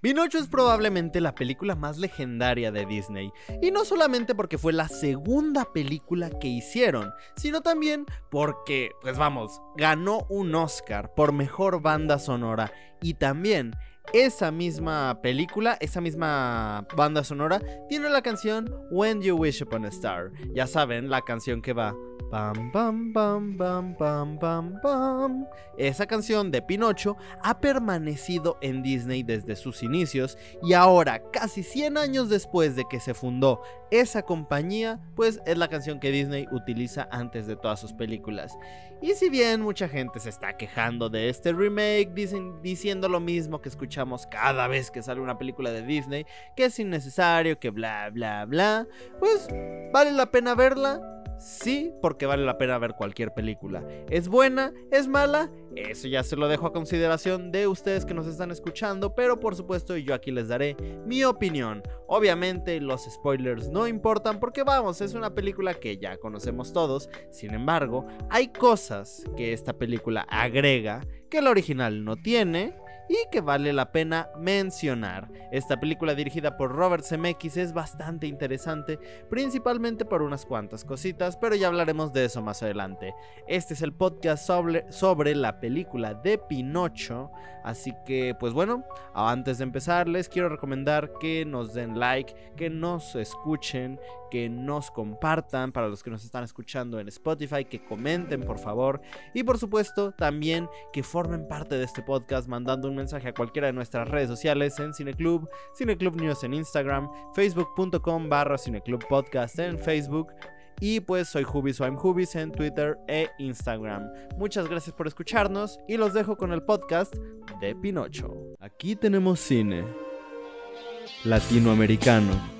Pinocho es probablemente la película más legendaria de Disney, y no solamente porque fue la segunda película que hicieron, sino también porque, pues vamos, ganó un Oscar por mejor banda sonora y también esa misma película, esa misma banda sonora, tiene la canción When You Wish Upon a Star. Ya saben, la canción que va Esa canción de Pinocho ha permanecido en Disney desde sus inicios y ahora, casi 100 años después de que se fundó esa compañía, pues es la canción que Disney utiliza antes de todas sus películas. Y si bien mucha gente se está quejando de este remake, diciendo lo mismo que escuchamos cada vez que sale una película de Disney, que es innecesario, que bla, bla, bla, pues vale la pena verla Sí, porque vale la pena ver cualquier película. ¿Es buena? ¿Es mala? Eso ya se lo dejo a consideración de ustedes que nos están escuchando, pero por supuesto yo aquí les daré mi opinión. Obviamente los spoilers no importan porque vamos, es una película que ya conocemos todos. Sin embargo, hay cosas que esta película agrega que el original no tiene y que vale la pena mencionar. Esta película dirigida por Robert Zemeckis es bastante interesante, principalmente por unas cuantas cositas, pero ya hablaremos de eso más adelante. Este es el podcast sobre, sobre la película de Pinocho, así que pues bueno, antes de empezar les quiero recomendar que nos den like, que nos escuchen, que nos compartan para los que nos están escuchando en Spotify, que comenten por favor y por supuesto también que formen parte de este podcast mandando un mensaje a cualquiera de nuestras redes sociales en Cineclub, Cineclub News en Instagram, facebook.com barra Cineclub Podcast en Facebook. Y pues soy Hubis o I'm Hubis en Twitter e Instagram. Muchas gracias por escucharnos y los dejo con el podcast de Pinocho. Aquí tenemos cine latinoamericano.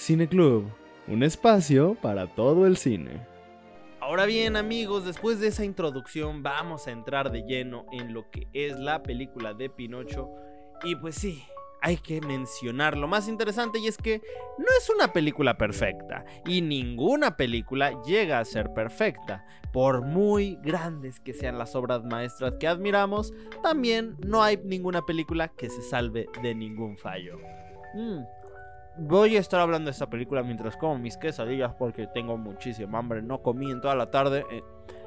Cine Club, un espacio para todo el cine. Ahora bien amigos, después de esa introducción vamos a entrar de lleno en lo que es la película de Pinocho. Y pues sí, hay que mencionar lo más interesante y es que no es una película perfecta y ninguna película llega a ser perfecta. Por muy grandes que sean las obras maestras que admiramos, también no hay ninguna película que se salve de ningún fallo. Mm, Voy a estar hablando de esta película mientras como mis quesadillas porque tengo muchísima hambre. No comí en toda la tarde. Eh,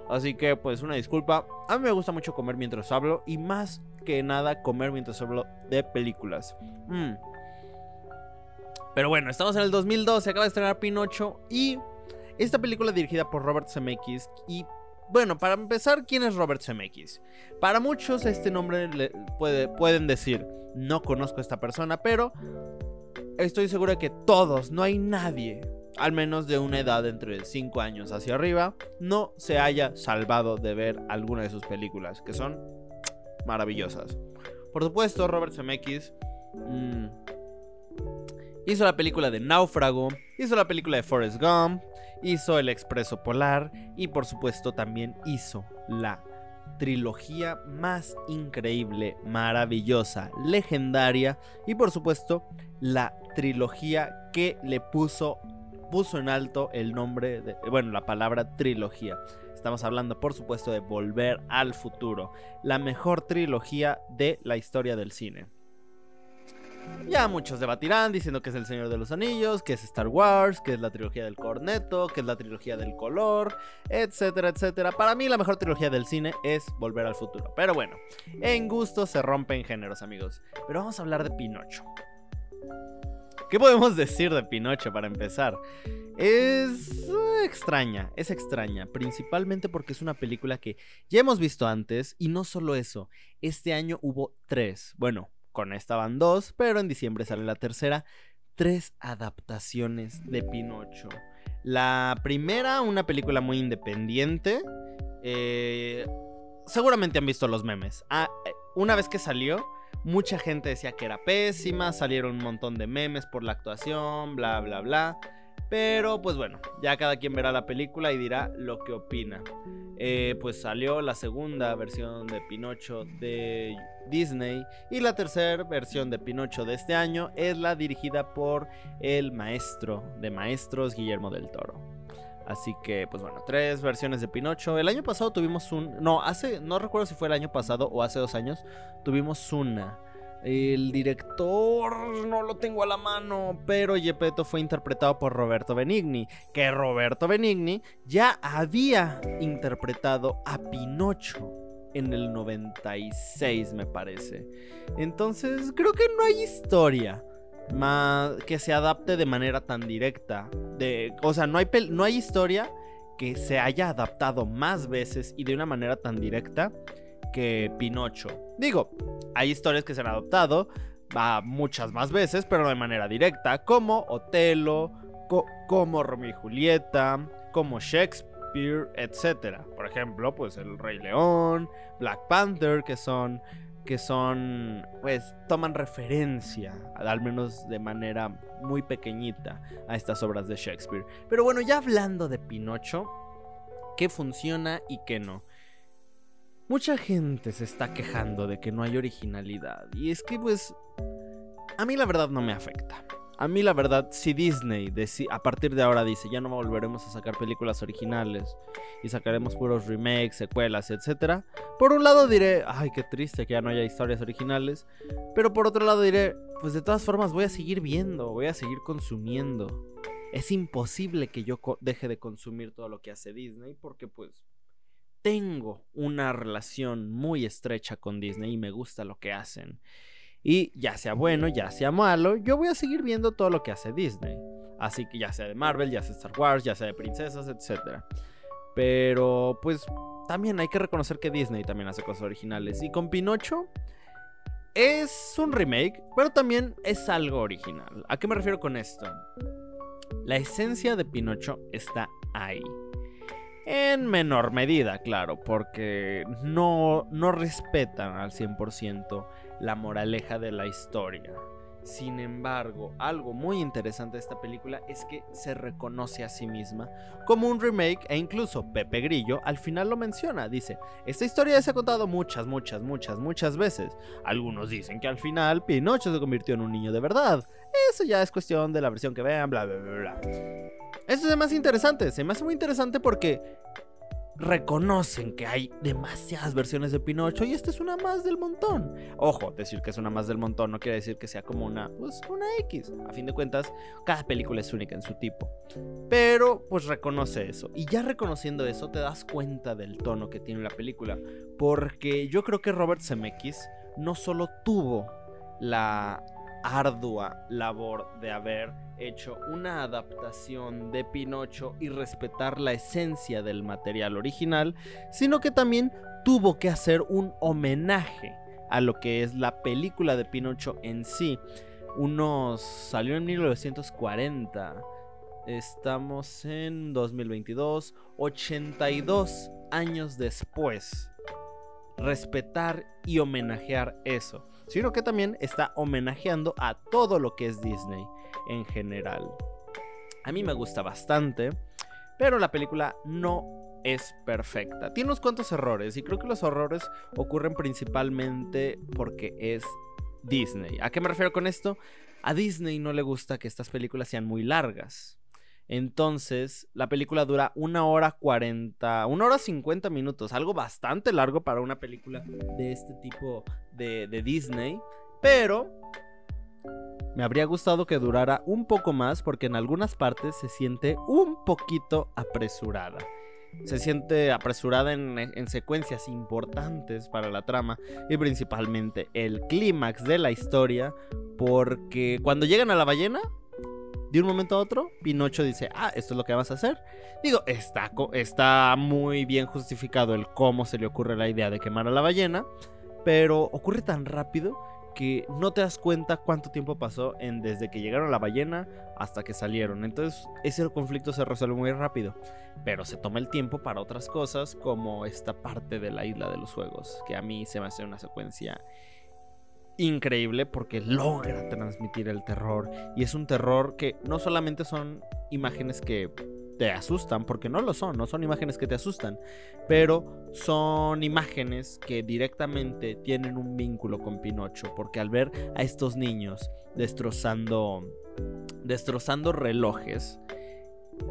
así que pues una disculpa. A mí me gusta mucho comer mientras hablo y más que nada comer mientras hablo de películas. Mm. Pero bueno, estamos en el 2012, acaba de estrenar Pinocho y esta película dirigida por Robert Zemeckis y bueno, para empezar, ¿quién es Robert Zemeckis? Para muchos este nombre pueden decir, no conozco a esta persona, pero estoy seguro de que todos, no hay nadie, al menos de una edad entre 5 años hacia arriba, no se haya salvado de ver alguna de sus películas, que son maravillosas. Por supuesto, Robert Zemeckis mm, hizo la película de Náufrago, hizo la película de Forrest Gump, hizo El Expreso Polar y por supuesto también hizo la trilogía más increíble, maravillosa, legendaria y por supuesto la trilogía que le puso puso en alto el nombre de bueno, la palabra trilogía. Estamos hablando, por supuesto, de Volver al futuro, la mejor trilogía de la historia del cine. Ya muchos debatirán diciendo que es El Señor de los Anillos, que es Star Wars, que es la trilogía del corneto, que es la trilogía del color, etcétera, etcétera. Para mí la mejor trilogía del cine es Volver al futuro. Pero bueno, en gusto se rompen géneros, amigos. Pero vamos a hablar de Pinocho. ¿Qué podemos decir de Pinocho para empezar? Es extraña, es extraña, principalmente porque es una película que ya hemos visto antes y no solo eso, este año hubo tres, bueno, con esta van dos, pero en diciembre sale la tercera. Tres adaptaciones de Pinocho. La primera, una película muy independiente. Eh, seguramente han visto los memes. Ah, eh, una vez que salió, mucha gente decía que era pésima, salieron un montón de memes por la actuación, bla, bla, bla. Pero pues bueno, ya cada quien verá la película y dirá lo que opina. Eh, pues salió la segunda versión de Pinocho de Disney y la tercera versión de Pinocho de este año es la dirigida por el maestro de maestros Guillermo del Toro. Así que, pues bueno, tres versiones de Pinocho. El año pasado tuvimos un... No, hace... No recuerdo si fue el año pasado o hace dos años. Tuvimos una el director no lo tengo a la mano, pero Gepetto fue interpretado por Roberto Benigni, que Roberto Benigni ya había interpretado a Pinocho en el 96, me parece. Entonces, creo que no hay historia más que se adapte de manera tan directa. De, o sea, no hay, no hay historia que se haya adaptado más veces y de una manera tan directa que Pinocho. Digo, hay historias que se han adoptado a muchas más veces, pero no de manera directa, como Otelo, como Romeo y Julieta, como Shakespeare, etc. Por ejemplo, pues El Rey León, Black Panther, que son que son, pues, toman referencia, al menos de manera muy pequeñita, a estas obras de Shakespeare. Pero bueno, ya hablando de Pinocho, ¿qué funciona y qué no? Mucha gente se está quejando de que no hay originalidad. Y es que pues... A mí la verdad no me afecta. A mí la verdad, si Disney a partir de ahora dice ya no volveremos a sacar películas originales y sacaremos puros remakes, secuelas, etc. Por un lado diré, ay, qué triste que ya no haya historias originales. Pero por otro lado diré, pues de todas formas voy a seguir viendo, voy a seguir consumiendo. Es imposible que yo deje de consumir todo lo que hace Disney porque pues tengo una relación muy estrecha con Disney y me gusta lo que hacen. Y ya sea bueno, ya sea malo, yo voy a seguir viendo todo lo que hace Disney. Así que ya sea de Marvel, ya sea Star Wars, ya sea de princesas, etc. Pero pues también hay que reconocer que Disney también hace cosas originales. Y con Pinocho es un remake, pero también es algo original. ¿A qué me refiero con esto? La esencia de Pinocho está ahí. En menor medida, claro, porque no, no respetan al 100% la moraleja de la historia. Sin embargo, algo muy interesante de esta película es que se reconoce a sí misma como un remake e incluso Pepe Grillo al final lo menciona, dice, esta historia se ha contado muchas, muchas, muchas, muchas veces. Algunos dicen que al final Pinocho se convirtió en un niño de verdad. Eso ya es cuestión de la versión que vean, bla, bla, bla, bla. Eso es más interesante, se me hace muy interesante porque reconocen que hay demasiadas versiones de Pinocho y esta es una más del montón. Ojo, decir que es una más del montón no quiere decir que sea como una, pues, una X. A fin de cuentas, cada película es única en su tipo. Pero, pues reconoce eso. Y ya reconociendo eso, te das cuenta del tono que tiene la película. Porque yo creo que Robert Zemeckis no solo tuvo la ardua labor de haber hecho una adaptación de Pinocho y respetar la esencia del material original, sino que también tuvo que hacer un homenaje a lo que es la película de Pinocho en sí. Unos salió en 1940. Estamos en 2022, 82 años después. Respetar y homenajear eso sino que también está homenajeando a todo lo que es Disney en general. A mí me gusta bastante, pero la película no es perfecta. Tiene unos cuantos errores y creo que los errores ocurren principalmente porque es Disney. ¿A qué me refiero con esto? A Disney no le gusta que estas películas sean muy largas. Entonces, la película dura una hora cuarenta, una hora cincuenta minutos, algo bastante largo para una película de este tipo de, de Disney, pero me habría gustado que durara un poco más porque en algunas partes se siente un poquito apresurada. Se siente apresurada en, en, secuencias importantes para la trama y principalmente el clímax de la historia porque cuando llegan a la ballena de un momento a otro, Pinocho dice, ah, esto es lo que vas a hacer. Digo, está, está muy bien justificado el cómo se le ocurre la idea de quemar a la ballena, pero ocurre tan rápido porque no te das cuenta cuánto tiempo pasó en desde que llegaron a la ballena hasta que salieron. Entonces ese conflicto se resuelve muy rápido, pero se toma el tiempo para otras cosas como esta parte de la isla de los juegos, que a mí se me hace una secuencia increíble porque logra transmitir el terror. Y es un terror que no solamente son imágenes que te asustan, porque no lo son, no son imágenes que te asustan, pero son imágenes que directamente tienen un vínculo con Pinocho, porque al ver a estos niños destrozando destrozando relojes,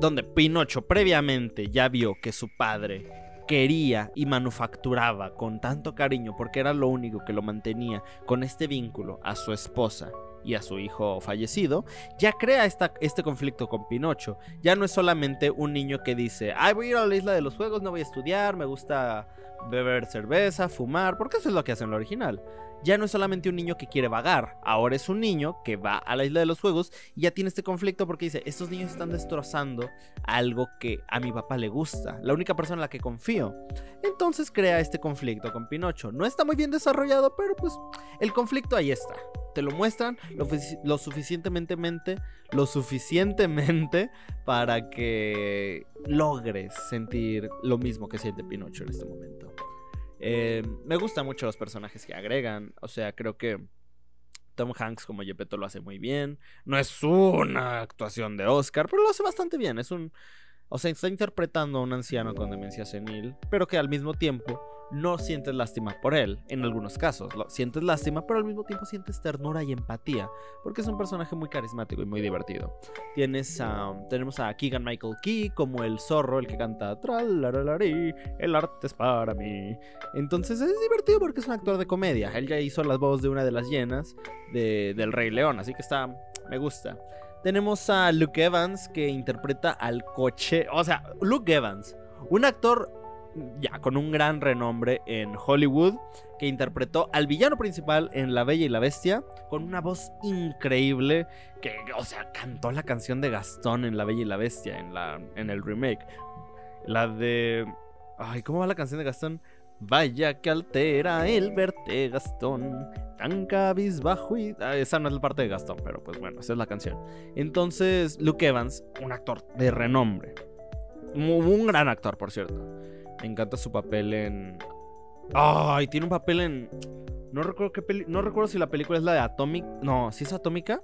donde Pinocho previamente ya vio que su padre quería y manufacturaba con tanto cariño, porque era lo único que lo mantenía con este vínculo a su esposa y a su hijo fallecido, ya crea esta, este conflicto con Pinocho. Ya no es solamente un niño que dice, ay, voy a ir a la isla de los juegos, no voy a estudiar, me gusta beber cerveza, fumar, porque eso es lo que hace en lo original. Ya no es solamente un niño que quiere vagar, ahora es un niño que va a la isla de los juegos y ya tiene este conflicto porque dice, estos niños están destrozando algo que a mi papá le gusta, la única persona en la que confío. Entonces crea este conflicto con Pinocho. No está muy bien desarrollado, pero pues el conflicto ahí está te lo muestran lo, suficientemente, lo suficientemente para que logres sentir lo mismo que siente Pinocho en este momento. Eh, me gustan mucho los personajes que agregan, o sea, creo que Tom Hanks como Gepetto lo hace muy bien. No es una actuación de Oscar, pero lo hace bastante bien. Es un, o sea, está interpretando a un anciano con demencia senil, pero que al mismo tiempo no sientes lástima por él, en algunos casos. Lo, sientes lástima, pero al mismo tiempo sientes ternura y empatía, porque es un personaje muy carismático y muy divertido. Tienes tenemos a Keegan Michael Key como el zorro, el que canta el arte es para mí. Entonces es divertido porque es un actor de comedia. Él ya hizo las voces de una de las llenas de, del Rey León, así que está, me gusta. Tenemos a Luke Evans que interpreta al coche, o sea, Luke Evans, un actor ya con un gran renombre en Hollywood, que interpretó al villano principal en La Bella y la Bestia, con una voz increíble, que, o sea, cantó la canción de Gastón en La Bella y la Bestia, en, la, en el remake. La de... Ay, ¿cómo va la canción de Gastón? Vaya que altera el verte, Gastón. Tan cabizbajo y. Ah, esa no es la parte de Gastón, pero pues bueno, esa es la canción. Entonces, Luke Evans, un actor de renombre. Un gran actor, por cierto. Me encanta su papel en. Ay, tiene un papel en. No recuerdo qué No recuerdo si la película es la de Atomic. No, si es Atómica.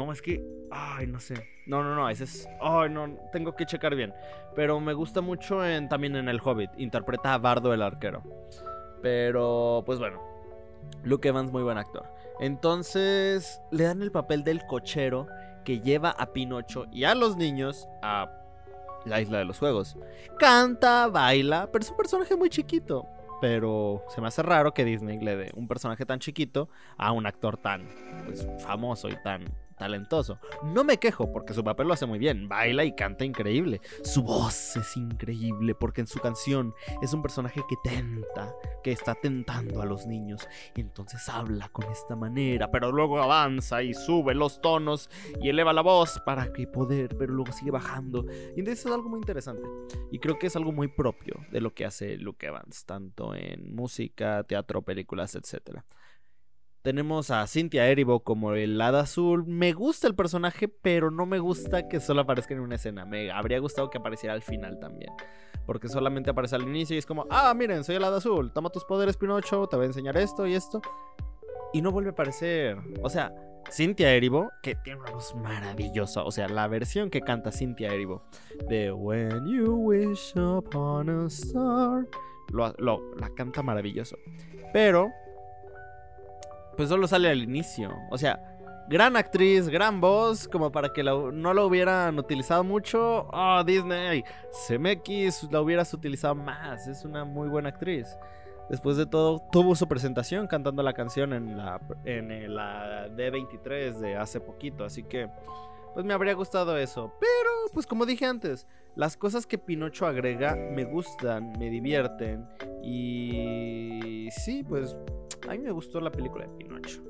No, es que. Ay, no sé. No, no, no. Ese es. Ay, no. Tengo que checar bien. Pero me gusta mucho en, también en El Hobbit. Interpreta a Bardo el arquero. Pero, pues bueno. Luke Evans, muy buen actor. Entonces, le dan el papel del cochero que lleva a Pinocho y a los niños a la isla de los juegos. Canta, baila, pero es un personaje muy chiquito. Pero se me hace raro que Disney le dé un personaje tan chiquito a un actor tan pues, famoso y tan talentoso. No me quejo porque su papel lo hace muy bien, baila y canta increíble. Su voz es increíble porque en su canción es un personaje que tenta, que está tentando a los niños. entonces habla con esta manera, pero luego avanza y sube los tonos y eleva la voz para que poder, pero luego sigue bajando. Y entonces es algo muy interesante. Y creo que es algo muy propio de lo que hace Luke Evans, tanto en música, teatro, películas, etcétera. Tenemos a Cynthia Erivo como el hada azul. Me gusta el personaje, pero no me gusta que solo aparezca en una escena. Me habría gustado que apareciera al final también. Porque solamente aparece al inicio y es como, ah, miren, soy el hada azul. Toma tus poderes, Pinocho. Te voy a enseñar esto y esto. Y no vuelve a aparecer. O sea, Cynthia Erivo, que tiene una voz maravillosa. O sea, la versión que canta Cynthia Erivo de When You Wish Upon a Star. Lo, la canta maravilloso. Pero pues solo sale al inicio. O sea, gran actriz, gran voz, como para que no la hubieran utilizado mucho. Oh, Disney, CMX la hubieras utilizado más. Es una muy buena actriz. Después de todo, tuvo su presentación cantando la canción en la, en la D23 de hace poquito. Así que, pues me habría gustado eso. Pero, pues como dije antes, las cosas que Pinocho agrega me gustan, me divierten. Y sí, pues a mí me gustó la película de Pinocho.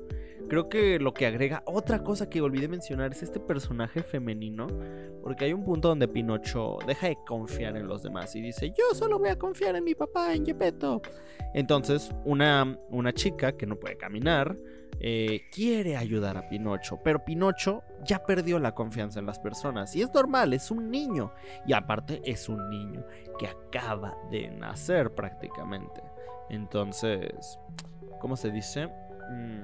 Creo que lo que agrega, otra cosa que olvidé mencionar es este personaje femenino. Porque hay un punto donde Pinocho deja de confiar en los demás y dice, yo solo voy a confiar en mi papá, en Gepetto. Entonces, una, una chica que no puede caminar eh, quiere ayudar a Pinocho, pero Pinocho ya perdió la confianza en las personas. Y es normal, es un niño. Y aparte es un niño que acaba de nacer prácticamente. Entonces, ¿cómo se dice? Mm,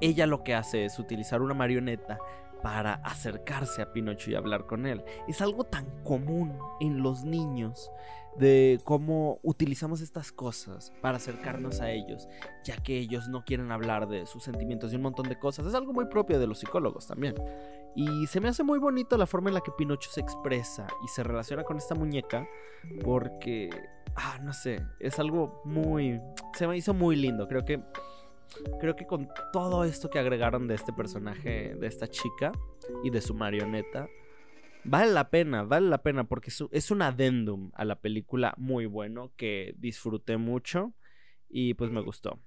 ella lo que hace es utilizar una marioneta para acercarse a Pinocho y hablar con él. Es algo tan común en los niños de cómo utilizamos estas cosas para acercarnos a ellos, ya que ellos no quieren hablar de sus sentimientos y un montón de cosas. Es algo muy propio de los psicólogos también. Y se me hace muy bonito la forma en la que Pinocho se expresa y se relaciona con esta muñeca, porque, ah, no sé, es algo muy... Se me hizo muy lindo. Creo que creo que con todo esto que agregaron de este personaje, de esta chica y de su marioneta, vale la pena, vale la pena porque es un adendum a la película muy bueno que disfruté mucho y pues me gustó.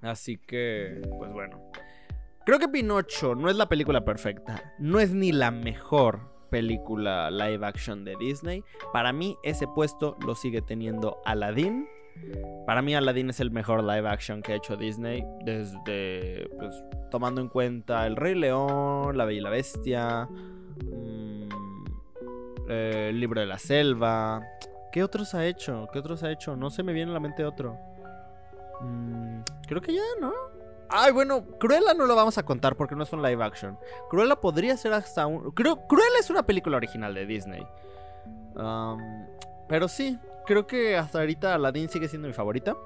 Así que, pues bueno. Creo que Pinocho no es la película perfecta, no es ni la mejor película live action de Disney. Para mí ese puesto lo sigue teniendo Aladdin para mí Aladdin es el mejor live action que ha hecho Disney desde, pues, tomando en cuenta El Rey León, La Bella y la Bestia, mm, eh, El Libro de la Selva. ¿Qué otros ha hecho? ¿Qué otros ha hecho? No se me viene a la mente otro. Mm, creo que ya, ¿no? Ay, bueno, Cruella no lo vamos a contar porque no es un live action. Cruella podría ser hasta un... Cruella es una película original de Disney. pero sí, creo que hasta ahorita Aladdin sigue siendo mi favorita.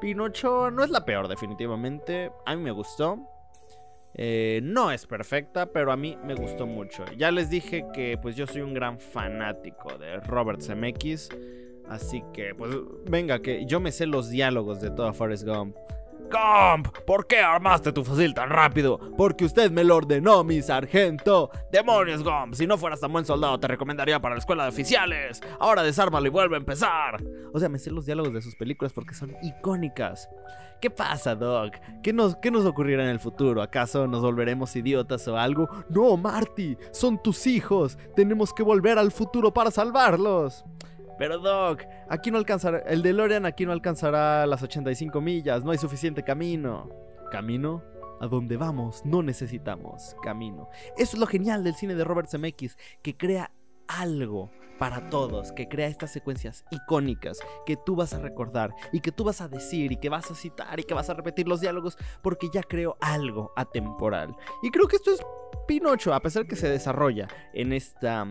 Pinocho no es la peor, definitivamente. A mí me gustó. Eh, no es perfecta, pero a mí me gustó mucho. Ya les dije que pues yo soy un gran fanático de Robert Zemeckis. Así que pues venga, que yo me sé los diálogos de toda Forrest Gump. Gump, ¿por qué armaste tu fusil tan rápido? Porque usted me lo ordenó, mi sargento. Demonios, Gump, si no fueras tan buen soldado te recomendaría para la escuela de oficiales. Ahora desármalo y vuelve a empezar. O sea, me sé los diálogos de sus películas porque son icónicas. ¿Qué pasa, Doc? ¿Qué nos, ¿Qué nos ocurrirá en el futuro? ¿Acaso nos volveremos idiotas o algo? No, Marty, son tus hijos. Tenemos que volver al futuro para salvarlos. Pero Doc, aquí no alcanzará, el DeLorean aquí no alcanzará las 85 millas, no hay suficiente camino. ¿Camino? A donde vamos no necesitamos camino. Eso es lo genial del cine de Robert Zemeckis, que crea algo para todos, que crea estas secuencias icónicas que tú vas a recordar y que tú vas a decir y que vas a citar y que vas a repetir los diálogos porque ya creó algo atemporal. Y creo que esto es Pinocho, a pesar que se desarrolla en esta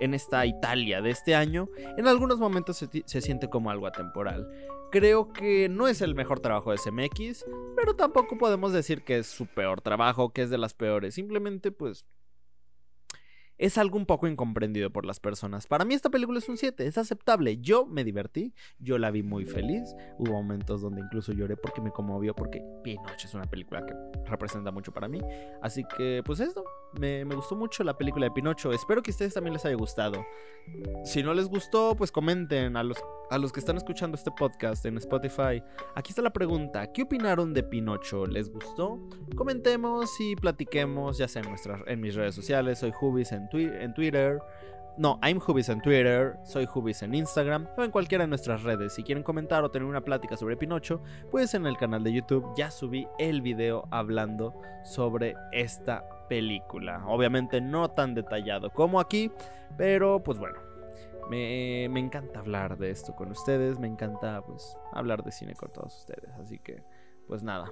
en esta Italia de este año, en algunos momentos se, siente como algo atemporal. Creo que no es el mejor trabajo de SMX, pero tampoco podemos decir que es su peor trabajo, que es de las peores. Simplemente pues es algo un poco incomprendido por las personas. Para mí esta película es un 7, es aceptable. Yo me divertí, yo la vi muy feliz. Hubo momentos donde incluso lloré porque me conmovió, porque Pinocho es una película que representa mucho para mí. Así que pues esto, me, gustó mucho la película de Pinocho. Espero que a ustedes también les haya gustado. Si no les gustó, pues comenten a los, a los que están escuchando este podcast en Spotify. Aquí está la pregunta, ¿qué opinaron de Pinocho? ¿Les gustó? Comentemos y platiquemos, ya sea en, en mis redes sociales. Soy Hubis en Twitter. No, I'm Hubis en Twitter, soy Hubis en Instagram o en cualquiera de nuestras redes. Si quieren comentar o tener una plática sobre Pinocho, pues en el canal de YouTube ya subí el video hablando sobre esta película. Obviamente no tan detallado como aquí, pero pues bueno. Me, me encanta hablar de esto con ustedes, me encanta pues hablar de cine con todos ustedes, así que pues nada.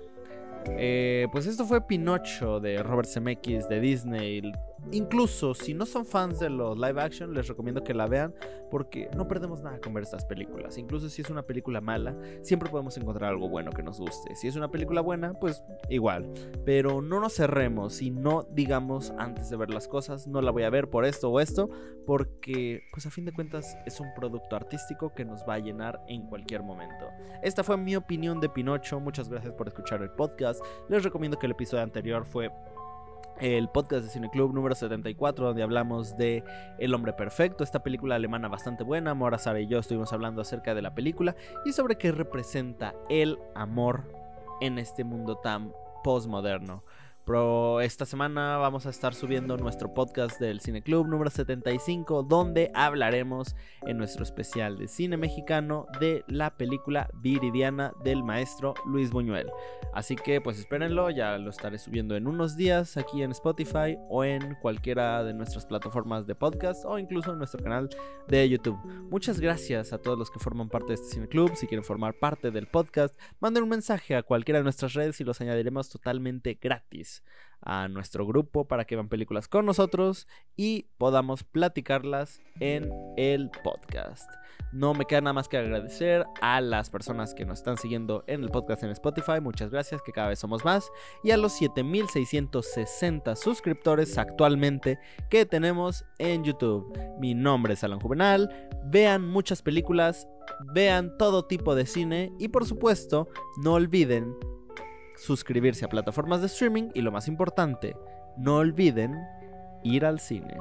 Eh, pues esto fue Pinocho de Robert Zemeckis de Disney. Incluso si no son fans de los live action, les recomiendo que la vean porque no perdemos nada con ver estas películas. Incluso si es una película mala, siempre podemos encontrar algo bueno que nos guste. Si es una película buena, pues igual. Pero no nos cerremos y no digamos antes de ver las cosas, no la voy a ver por esto o esto, porque pues a fin de cuentas es un producto artístico que nos va a llenar en cualquier momento. Esta fue mi opinión de Pinocho. Muchas gracias por escuchar el podcast. Les recomiendo que el episodio anterior fue el podcast de Cine Club número 74, donde hablamos de El hombre perfecto, esta película alemana bastante buena. Mora, Sara y yo estuvimos hablando acerca de la película y sobre qué representa el amor en este mundo tan postmoderno. Pero esta semana vamos a estar subiendo nuestro podcast del Cine Club número 75, donde hablaremos en nuestro especial de cine mexicano de la película Viridiana del maestro Luis Buñuel. Así que pues espérenlo, ya lo estaré subiendo en unos días aquí en Spotify o en cualquiera de nuestras plataformas de podcast o incluso en nuestro canal de YouTube. Muchas gracias a todos los que forman parte de este Cine Club. Si quieren formar parte del podcast, manden un mensaje a cualquiera de nuestras redes y los añadiremos totalmente gratis a nuestro grupo para que vean películas con nosotros y podamos platicarlas en el podcast. No me queda nada más que agradecer a las personas que nos están siguiendo en el podcast en Spotify, muchas gracias, que cada vez somos más, y a los 7660 suscriptores actualmente que tenemos en YouTube. Mi nombre es Alan Juvenal, vean muchas películas, vean todo tipo de cine y por supuesto no olviden suscribirse a plataformas de streaming y lo más importante, no olviden ir al cine.